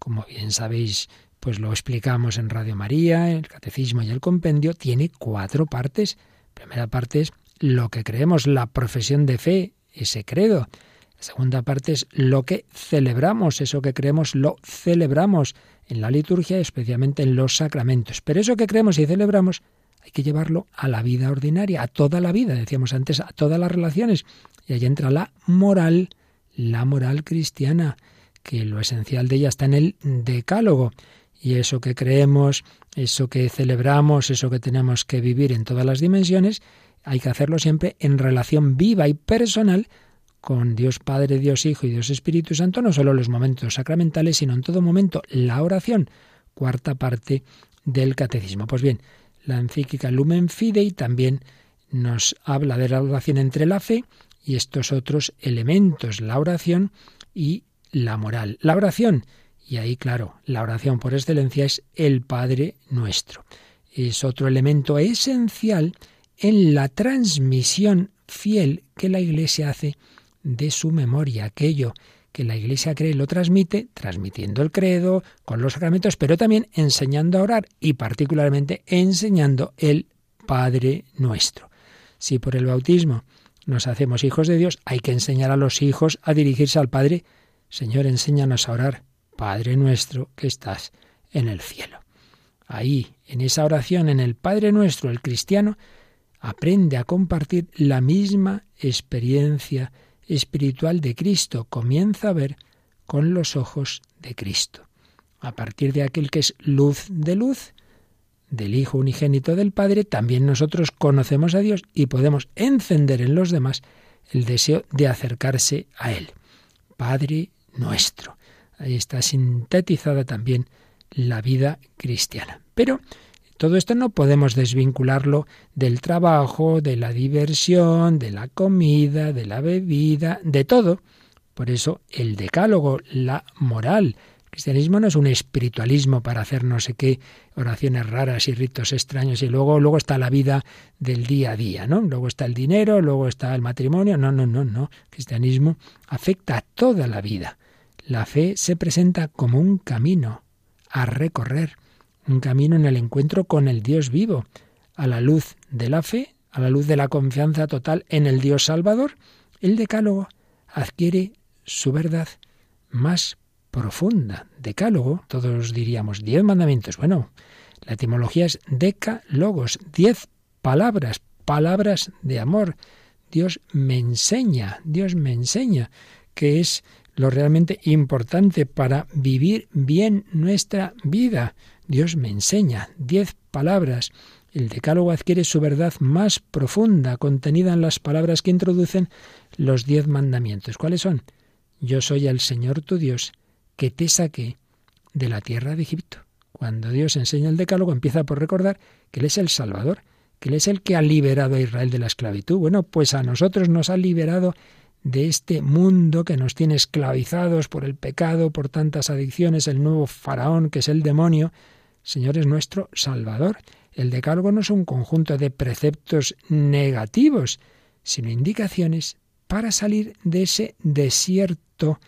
como bien sabéis, pues lo explicamos en Radio María, el Catecismo y el Compendio, tiene cuatro partes. primera parte es lo que creemos, la profesión de fe, ese credo. La segunda parte es lo que celebramos, eso que creemos lo celebramos en la liturgia, especialmente en los sacramentos. Pero eso que creemos y celebramos hay que llevarlo a la vida ordinaria, a toda la vida, decíamos antes, a todas las relaciones. Y ahí entra la moral, la moral cristiana, que lo esencial de ella está en el decálogo. Y eso que creemos, eso que celebramos, eso que tenemos que vivir en todas las dimensiones, hay que hacerlo siempre en relación viva y personal con Dios Padre, Dios Hijo y Dios Espíritu Santo, no solo en los momentos sacramentales, sino en todo momento la oración, cuarta parte del catecismo. Pues bien, la encíclica Lumen Fidei también nos habla de la oración entre la fe y estos otros elementos, la oración y la moral. La oración, y ahí claro, la oración por excelencia es el Padre nuestro. Es otro elemento esencial en la transmisión fiel que la Iglesia hace de su memoria, aquello que la Iglesia cree lo transmite, transmitiendo el credo, con los sacramentos, pero también enseñando a orar y particularmente enseñando el Padre nuestro. Si por el bautismo nos hacemos hijos de Dios, hay que enseñar a los hijos a dirigirse al Padre. Señor, enséñanos a orar, Padre nuestro que estás en el cielo. Ahí, en esa oración, en el Padre nuestro, el cristiano, aprende a compartir la misma experiencia espiritual de Cristo, comienza a ver con los ojos de Cristo. A partir de aquel que es luz de luz, del Hijo unigénito del Padre, también nosotros conocemos a Dios y podemos encender en los demás el deseo de acercarse a Él. Padre nuestro. Ahí está sintetizada también la vida cristiana. Pero todo esto no podemos desvincularlo del trabajo, de la diversión, de la comida, de la bebida, de todo. Por eso el decálogo, la moral. El cristianismo no es un espiritualismo para hacer no sé qué oraciones raras y ritos extraños y luego luego está la vida del día a día, ¿no? Luego está el dinero, luego está el matrimonio. No, no, no, no. El cristianismo afecta a toda la vida. La fe se presenta como un camino a recorrer un camino en el encuentro con el Dios vivo, a la luz de la fe, a la luz de la confianza total en el Dios Salvador, el decálogo adquiere su verdad más profunda. Decálogo, todos diríamos diez mandamientos. Bueno, la etimología es decálogos, diez palabras, palabras de amor. Dios me enseña, Dios me enseña que es lo realmente importante para vivir bien nuestra vida. Dios me enseña diez palabras. El decálogo adquiere su verdad más profunda, contenida en las palabras que introducen los diez mandamientos. ¿Cuáles son? Yo soy el Señor tu Dios, que te saqué de la tierra de Egipto. Cuando Dios enseña el decálogo, empieza por recordar que Él es el Salvador, que Él es el que ha liberado a Israel de la esclavitud. Bueno, pues a nosotros nos ha liberado de este mundo que nos tiene esclavizados por el pecado, por tantas adicciones, el nuevo faraón que es el demonio, Señor es nuestro Salvador. El decálogo no es un conjunto de preceptos negativos, sino indicaciones para salir de ese desierto,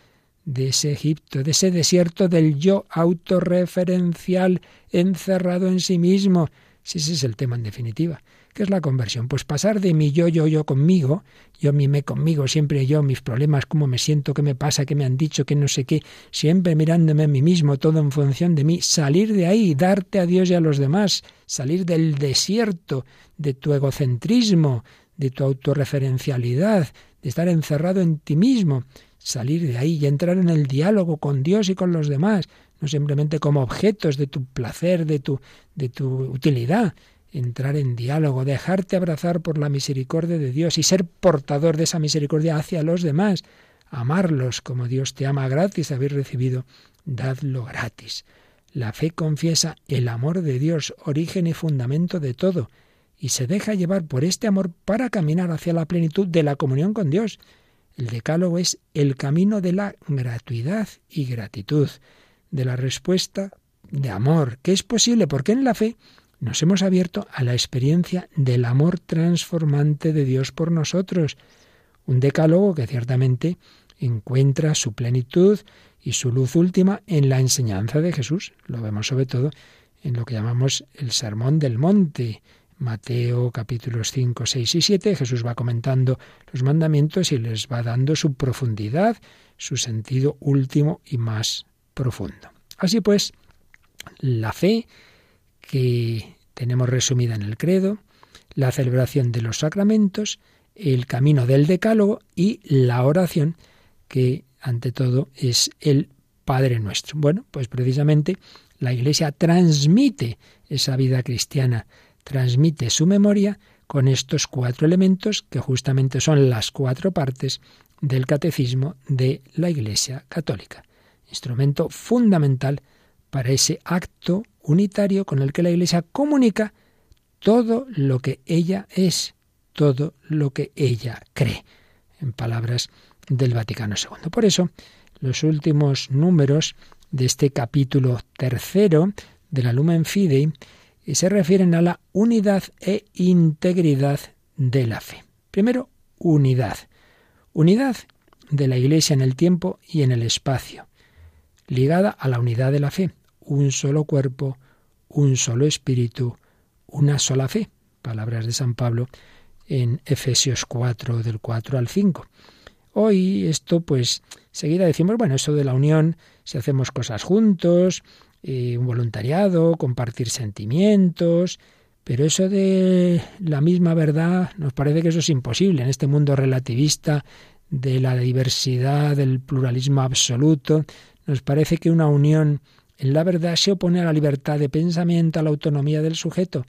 de ese Egipto, de ese desierto del yo autorreferencial encerrado en sí mismo. Si ese es el tema en definitiva, ¿Qué es la conversión? Pues pasar de mi yo, yo, yo conmigo, yo, mi, me conmigo, siempre yo, mis problemas, cómo me siento, qué me pasa, qué me han dicho, qué no sé qué, siempre mirándome a mí mismo, todo en función de mí, salir de ahí, darte a Dios y a los demás, salir del desierto, de tu egocentrismo, de tu autorreferencialidad, de estar encerrado en ti mismo, salir de ahí y entrar en el diálogo con Dios y con los demás, no simplemente como objetos de tu placer, de tu, de tu utilidad, entrar en diálogo, dejarte abrazar por la misericordia de Dios y ser portador de esa misericordia hacia los demás, amarlos como Dios te ama gratis, habéis recibido, dadlo gratis. La fe confiesa el amor de Dios, origen y fundamento de todo, y se deja llevar por este amor para caminar hacia la plenitud de la comunión con Dios. El decálogo es el camino de la gratuidad y gratitud, de la respuesta de amor, que es posible porque en la fe nos hemos abierto a la experiencia del amor transformante de Dios por nosotros. Un decálogo que ciertamente encuentra su plenitud y su luz última en la enseñanza de Jesús. Lo vemos sobre todo en lo que llamamos el Sermón del Monte. Mateo capítulos 5, 6 y 7, Jesús va comentando los mandamientos y les va dando su profundidad, su sentido último y más profundo. Así pues, la fe que tenemos resumida en el credo, la celebración de los sacramentos, el camino del decálogo y la oración, que ante todo es el Padre nuestro. Bueno, pues precisamente la Iglesia transmite esa vida cristiana, transmite su memoria con estos cuatro elementos que justamente son las cuatro partes del catecismo de la Iglesia católica, instrumento fundamental para ese acto unitario con el que la Iglesia comunica todo lo que ella es, todo lo que ella cree, en palabras del Vaticano II. Por eso, los últimos números de este capítulo tercero de la Lumen Fidei eh, se refieren a la unidad e integridad de la fe. Primero, unidad. Unidad de la Iglesia en el tiempo y en el espacio, ligada a la unidad de la fe, un solo cuerpo, un solo espíritu, una sola fe. Palabras de San Pablo en Efesios 4, del 4 al 5. Hoy esto, pues, seguida decimos, bueno, eso de la unión, si hacemos cosas juntos, eh, un voluntariado, compartir sentimientos, pero eso de la misma verdad nos parece que eso es imposible en este mundo relativista de la diversidad, del pluralismo absoluto. Nos parece que una unión en la verdad se opone a la libertad de pensamiento, a la autonomía del sujeto.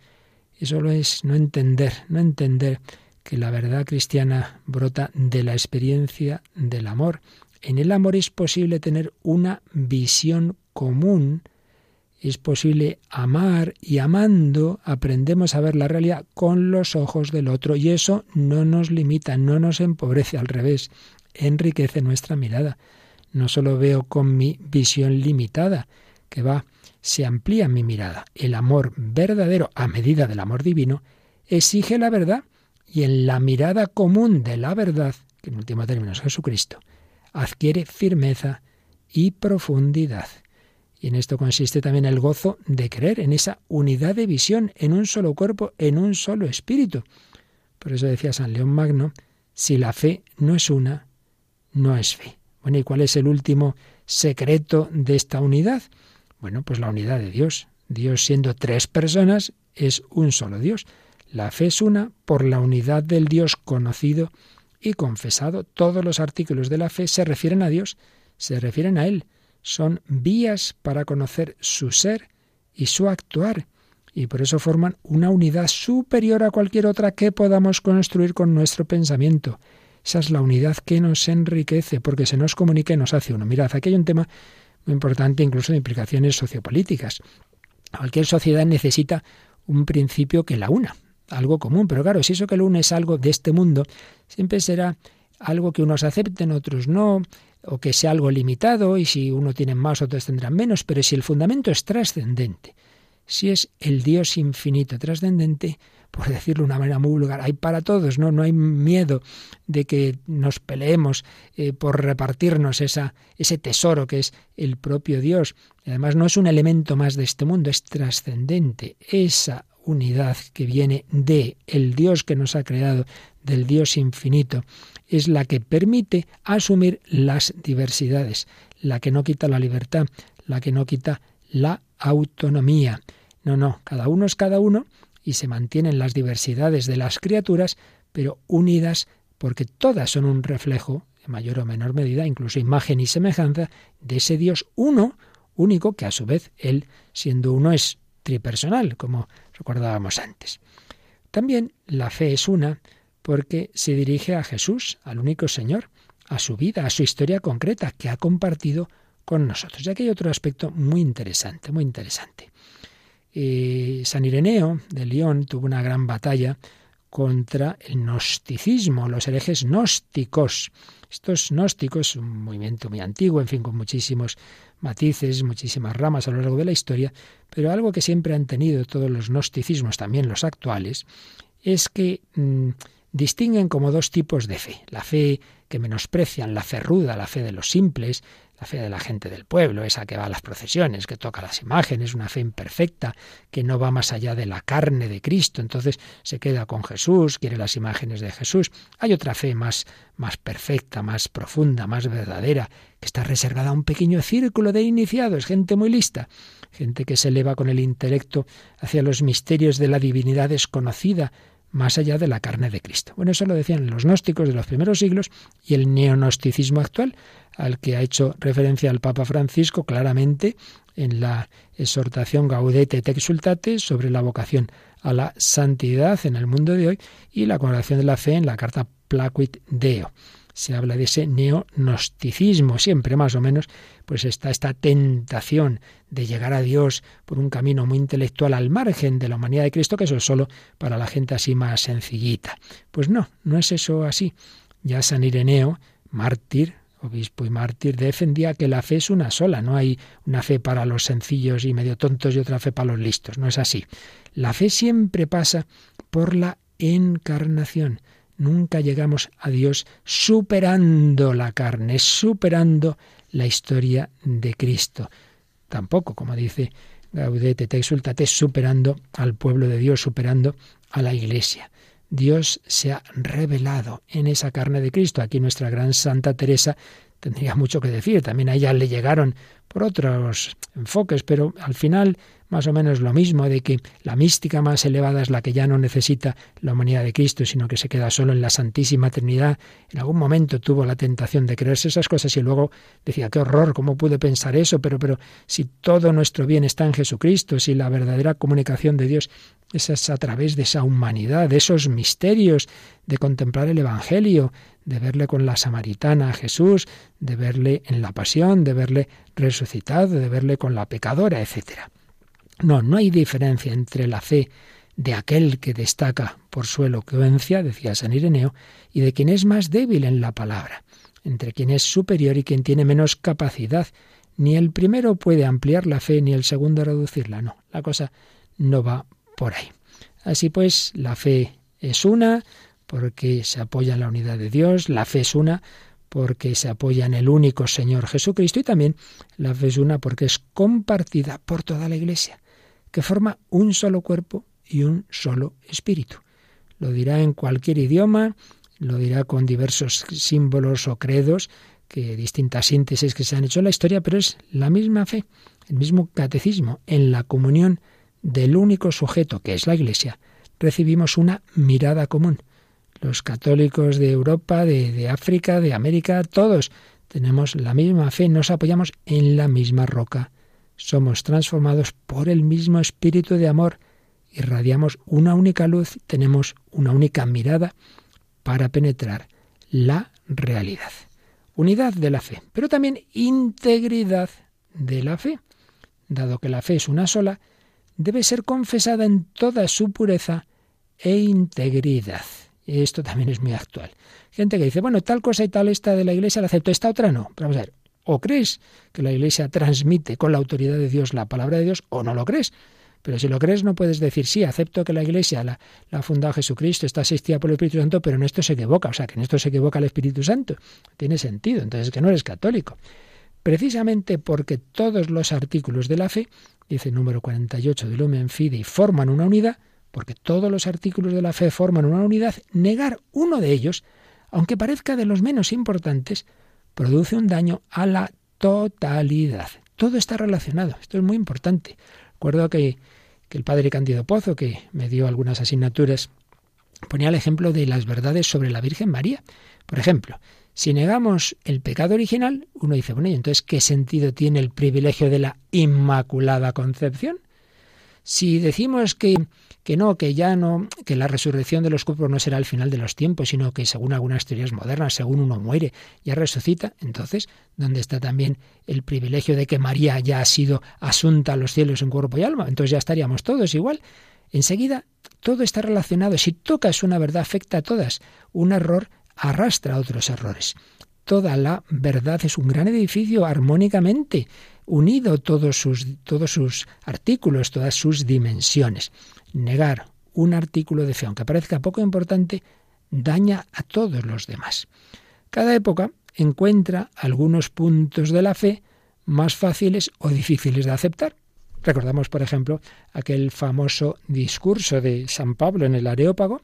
Eso es no entender, no entender que la verdad cristiana brota de la experiencia del amor. En el amor es posible tener una visión común, es posible amar y amando aprendemos a ver la realidad con los ojos del otro y eso no nos limita, no nos empobrece, al revés, enriquece nuestra mirada. No solo veo con mi visión limitada, que va, se amplía mi mirada. El amor verdadero, a medida del amor divino, exige la verdad y en la mirada común de la verdad, que en último término es Jesucristo, adquiere firmeza y profundidad. Y en esto consiste también el gozo de creer en esa unidad de visión, en un solo cuerpo, en un solo espíritu. Por eso decía San León Magno, si la fe no es una, no es fe. Bueno, ¿y cuál es el último secreto de esta unidad? Bueno, pues la unidad de Dios. Dios siendo tres personas es un solo Dios. La fe es una por la unidad del Dios conocido y confesado. Todos los artículos de la fe se refieren a Dios, se refieren a Él. Son vías para conocer su ser y su actuar. Y por eso forman una unidad superior a cualquier otra que podamos construir con nuestro pensamiento. Esa es la unidad que nos enriquece, porque se nos comunica y nos hace uno. Mirad, aquí hay un tema muy importante incluso de implicaciones sociopolíticas. Cualquier sociedad necesita un principio que la una, algo común, pero claro, si eso que lo une es algo de este mundo, siempre será algo que unos acepten, otros no, o que sea algo limitado, y si uno tiene más, otros tendrán menos, pero si el fundamento es trascendente, si es el Dios infinito trascendente, por decirlo de una manera muy vulgar, hay para todos, ¿no? No hay miedo de que nos peleemos eh, por repartirnos esa, ese tesoro que es el propio Dios. además no es un elemento más de este mundo, es trascendente. Esa unidad que viene de el Dios que nos ha creado, del Dios infinito, es la que permite asumir las diversidades, la que no quita la libertad, la que no quita la autonomía. No, no, cada uno es cada uno y se mantienen las diversidades de las criaturas, pero unidas porque todas son un reflejo, en mayor o menor medida, incluso imagen y semejanza, de ese Dios uno, único, que a su vez Él, siendo uno, es tripersonal, como recordábamos antes. También la fe es una porque se dirige a Jesús, al único Señor, a su vida, a su historia concreta que ha compartido con nosotros. Y aquí hay otro aspecto muy interesante, muy interesante. San Ireneo de León tuvo una gran batalla contra el gnosticismo, los herejes gnósticos. Estos gnósticos, un movimiento muy antiguo, en fin, con muchísimos matices, muchísimas ramas a lo largo de la historia, pero algo que siempre han tenido todos los gnosticismos, también los actuales, es que mm, distinguen como dos tipos de fe. La fe que menosprecian, la fe ruda, la fe de los simples, la fe de la gente del pueblo, esa que va a las procesiones, que toca las imágenes, una fe imperfecta, que no va más allá de la carne de Cristo, entonces se queda con Jesús, quiere las imágenes de Jesús. Hay otra fe más, más perfecta, más profunda, más verdadera, que está reservada a un pequeño círculo de iniciados, gente muy lista, gente que se eleva con el intelecto hacia los misterios de la divinidad desconocida, más allá de la carne de Cristo. Bueno, eso lo decían los gnósticos de los primeros siglos y el neonosticismo actual, al que ha hecho referencia el Papa Francisco claramente en la exhortación Gaudete et Exultate sobre la vocación a la santidad en el mundo de hoy y la congregación de la fe en la carta Placuit Deo se habla de ese neonosticismo, siempre más o menos, pues está esta tentación de llegar a Dios por un camino muy intelectual al margen de la humanidad de Cristo, que eso es solo para la gente así más sencillita. Pues no, no es eso así. Ya San Ireneo, mártir, obispo y mártir, defendía que la fe es una sola, no hay una fe para los sencillos y medio tontos y otra fe para los listos, no es así. La fe siempre pasa por la encarnación. Nunca llegamos a Dios superando la carne, superando la historia de Cristo. Tampoco, como dice Gaudete te exultate, superando al pueblo de Dios, superando a la Iglesia. Dios se ha revelado en esa carne de Cristo. Aquí nuestra gran Santa Teresa tendría mucho que decir. También a ella le llegaron por otros enfoques, pero al final más o menos lo mismo, de que la mística más elevada es la que ya no necesita la humanidad de Cristo, sino que se queda solo en la Santísima Trinidad. En algún momento tuvo la tentación de creerse esas cosas y luego decía, qué horror, ¿cómo pude pensar eso? Pero, pero si todo nuestro bien está en Jesucristo, si la verdadera comunicación de Dios es a través de esa humanidad, de esos misterios, de contemplar el Evangelio, de verle con la samaritana a Jesús, de verle en la pasión, de verle resucitado, de verle con la pecadora, etcétera. No, no hay diferencia entre la fe de aquel que destaca por su elocuencia, decía San Ireneo, y de quien es más débil en la palabra, entre quien es superior y quien tiene menos capacidad. Ni el primero puede ampliar la fe, ni el segundo reducirla. No, la cosa no va por ahí. Así pues, la fe es una porque se apoya en la unidad de Dios, la fe es una porque se apoya en el único Señor Jesucristo y también la fe es una porque es compartida por toda la Iglesia que forma un solo cuerpo y un solo espíritu. Lo dirá en cualquier idioma, lo dirá con diversos símbolos o credos, que distintas síntesis que se han hecho en la historia, pero es la misma fe, el mismo catecismo. En la comunión del único sujeto, que es la Iglesia, recibimos una mirada común. Los católicos de Europa, de, de África, de América, todos tenemos la misma fe, nos apoyamos en la misma roca somos transformados por el mismo espíritu de amor, irradiamos una única luz, tenemos una única mirada para penetrar la realidad. Unidad de la fe, pero también integridad de la fe. Dado que la fe es una sola, debe ser confesada en toda su pureza e integridad. Esto también es muy actual. Gente que dice, bueno, tal cosa y tal esta de la iglesia la acepto, esta otra no. Pero vamos a ver, o crees que la Iglesia transmite con la autoridad de Dios la palabra de Dios o no lo crees. Pero si lo crees no puedes decir, sí, acepto que la Iglesia la, ha fundado Jesucristo, está asistida por el Espíritu Santo, pero en esto se equivoca. O sea, que en esto se equivoca el Espíritu Santo. Tiene sentido. Entonces, que no eres católico. Precisamente porque todos los artículos de la fe, dice el número 48 de Lumen Fidei, forman una unidad, porque todos los artículos de la fe forman una unidad, negar uno de ellos, aunque parezca de los menos importantes, produce un daño a la totalidad. Todo está relacionado, esto es muy importante. Recuerdo que, que el padre Candido Pozo, que me dio algunas asignaturas, ponía el ejemplo de las verdades sobre la Virgen María. Por ejemplo, si negamos el pecado original, uno dice, bueno, ¿y entonces qué sentido tiene el privilegio de la Inmaculada Concepción? Si decimos que, que no, que ya no, que la resurrección de los cuerpos no será el final de los tiempos, sino que según algunas teorías modernas, según uno muere, ya resucita, entonces, ¿dónde está también el privilegio de que María ya ha sido asunta a los cielos en cuerpo y alma? Entonces ya estaríamos todos igual. Enseguida, todo está relacionado. Si tocas una verdad, afecta a todas. Un error arrastra a otros errores. Toda la verdad es un gran edificio armónicamente unido todos sus, todos sus artículos, todas sus dimensiones. Negar un artículo de fe, aunque parezca poco importante, daña a todos los demás. Cada época encuentra algunos puntos de la fe más fáciles o difíciles de aceptar. Recordamos, por ejemplo, aquel famoso discurso de San Pablo en el Areópago,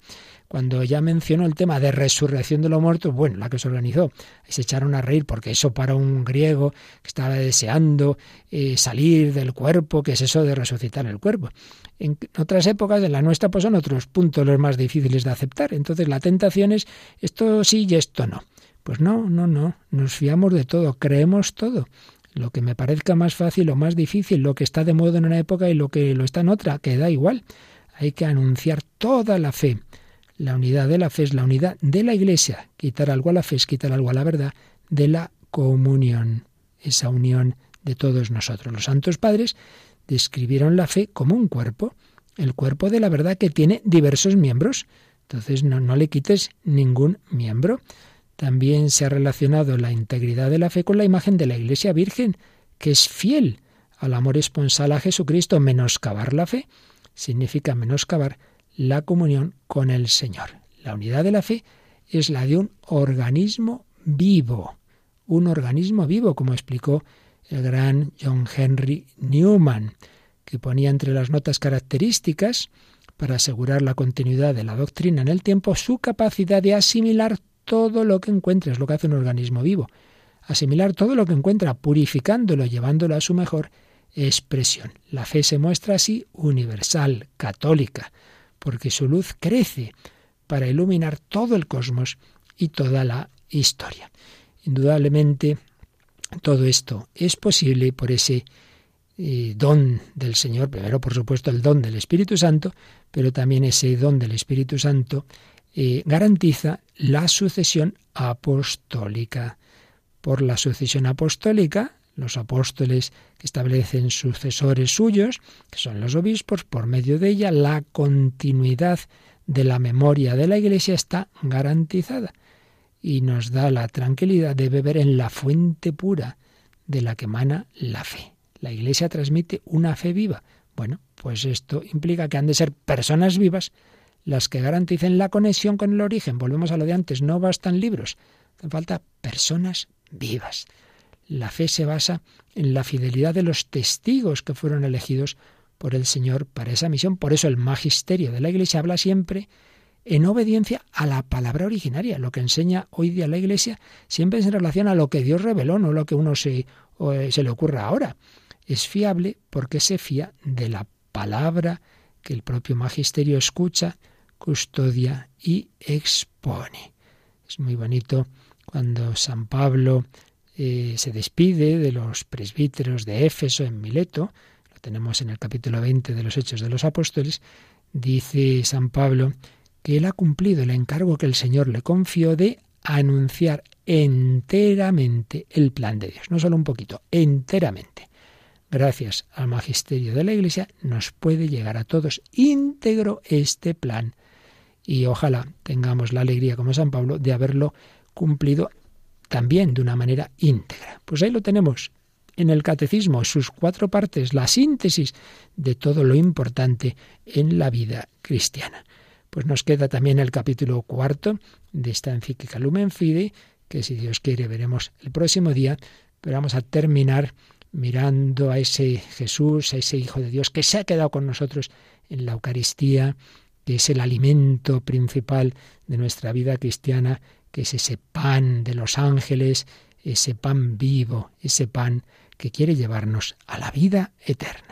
cuando ya mencionó el tema de resurrección de los muertos, bueno, la que se organizó, se echaron a reír porque eso para un griego que estaba deseando eh, salir del cuerpo, que es eso de resucitar el cuerpo. En otras épocas, en la nuestra, pues son otros puntos los más difíciles de aceptar. Entonces la tentación es esto sí y esto no. Pues no, no, no, nos fiamos de todo, creemos todo lo que me parezca más fácil o más difícil, lo que está de moda en una época y lo que lo está en otra, que da igual. Hay que anunciar toda la fe. La unidad de la fe es la unidad de la Iglesia. Quitar algo a la fe es quitar algo a la verdad de la comunión, esa unión de todos nosotros. Los santos padres describieron la fe como un cuerpo, el cuerpo de la verdad que tiene diversos miembros. Entonces no, no le quites ningún miembro. También se ha relacionado la integridad de la fe con la imagen de la Iglesia Virgen, que es fiel al amor esponsal a Jesucristo. Menoscabar la fe significa menoscabar la comunión con el Señor. La unidad de la fe es la de un organismo vivo, un organismo vivo, como explicó el gran John Henry Newman, que ponía entre las notas características para asegurar la continuidad de la doctrina en el tiempo su capacidad de asimilar todo lo que encuentra, es lo que hace un organismo vivo, asimilar todo lo que encuentra, purificándolo, llevándolo a su mejor expresión. La fe se muestra así universal, católica, porque su luz crece para iluminar todo el cosmos y toda la historia. Indudablemente, todo esto es posible por ese eh, don del Señor, primero por supuesto el don del Espíritu Santo, pero también ese don del Espíritu Santo eh, garantiza la sucesión apostólica. Por la sucesión apostólica, los apóstoles que establecen sucesores suyos, que son los obispos, por medio de ella la continuidad de la memoria de la Iglesia está garantizada y nos da la tranquilidad de beber en la fuente pura de la que emana la fe. La Iglesia transmite una fe viva. Bueno, pues esto implica que han de ser personas vivas las que garanticen la conexión con el origen. Volvemos a lo de antes, no bastan libros, hacen falta personas vivas. La fe se basa en la fidelidad de los testigos que fueron elegidos por el Señor para esa misión. Por eso el magisterio de la Iglesia habla siempre en obediencia a la palabra originaria. Lo que enseña hoy día la Iglesia siempre es en relación a lo que Dios reveló, no lo que uno se, se le ocurra ahora. Es fiable porque se fía de la palabra que el propio magisterio escucha, custodia y expone. Es muy bonito cuando San Pablo eh, se despide de los presbíteros de Éfeso en Mileto, lo tenemos en el capítulo 20 de los Hechos de los Apóstoles, dice San Pablo que él ha cumplido el encargo que el Señor le confió de anunciar enteramente el plan de Dios, no solo un poquito, enteramente. Gracias al magisterio de la Iglesia nos puede llegar a todos íntegro este plan y ojalá tengamos la alegría como San Pablo de haberlo cumplido también de una manera íntegra. Pues ahí lo tenemos en el catecismo, sus cuatro partes, la síntesis de todo lo importante en la vida cristiana. Pues nos queda también el capítulo cuarto de esta encíclica Lumen Fide, que si Dios quiere veremos el próximo día, pero vamos a terminar mirando a ese Jesús, a ese Hijo de Dios que se ha quedado con nosotros en la Eucaristía, que es el alimento principal de nuestra vida cristiana, que es ese pan de los ángeles, ese pan vivo, ese pan que quiere llevarnos a la vida eterna.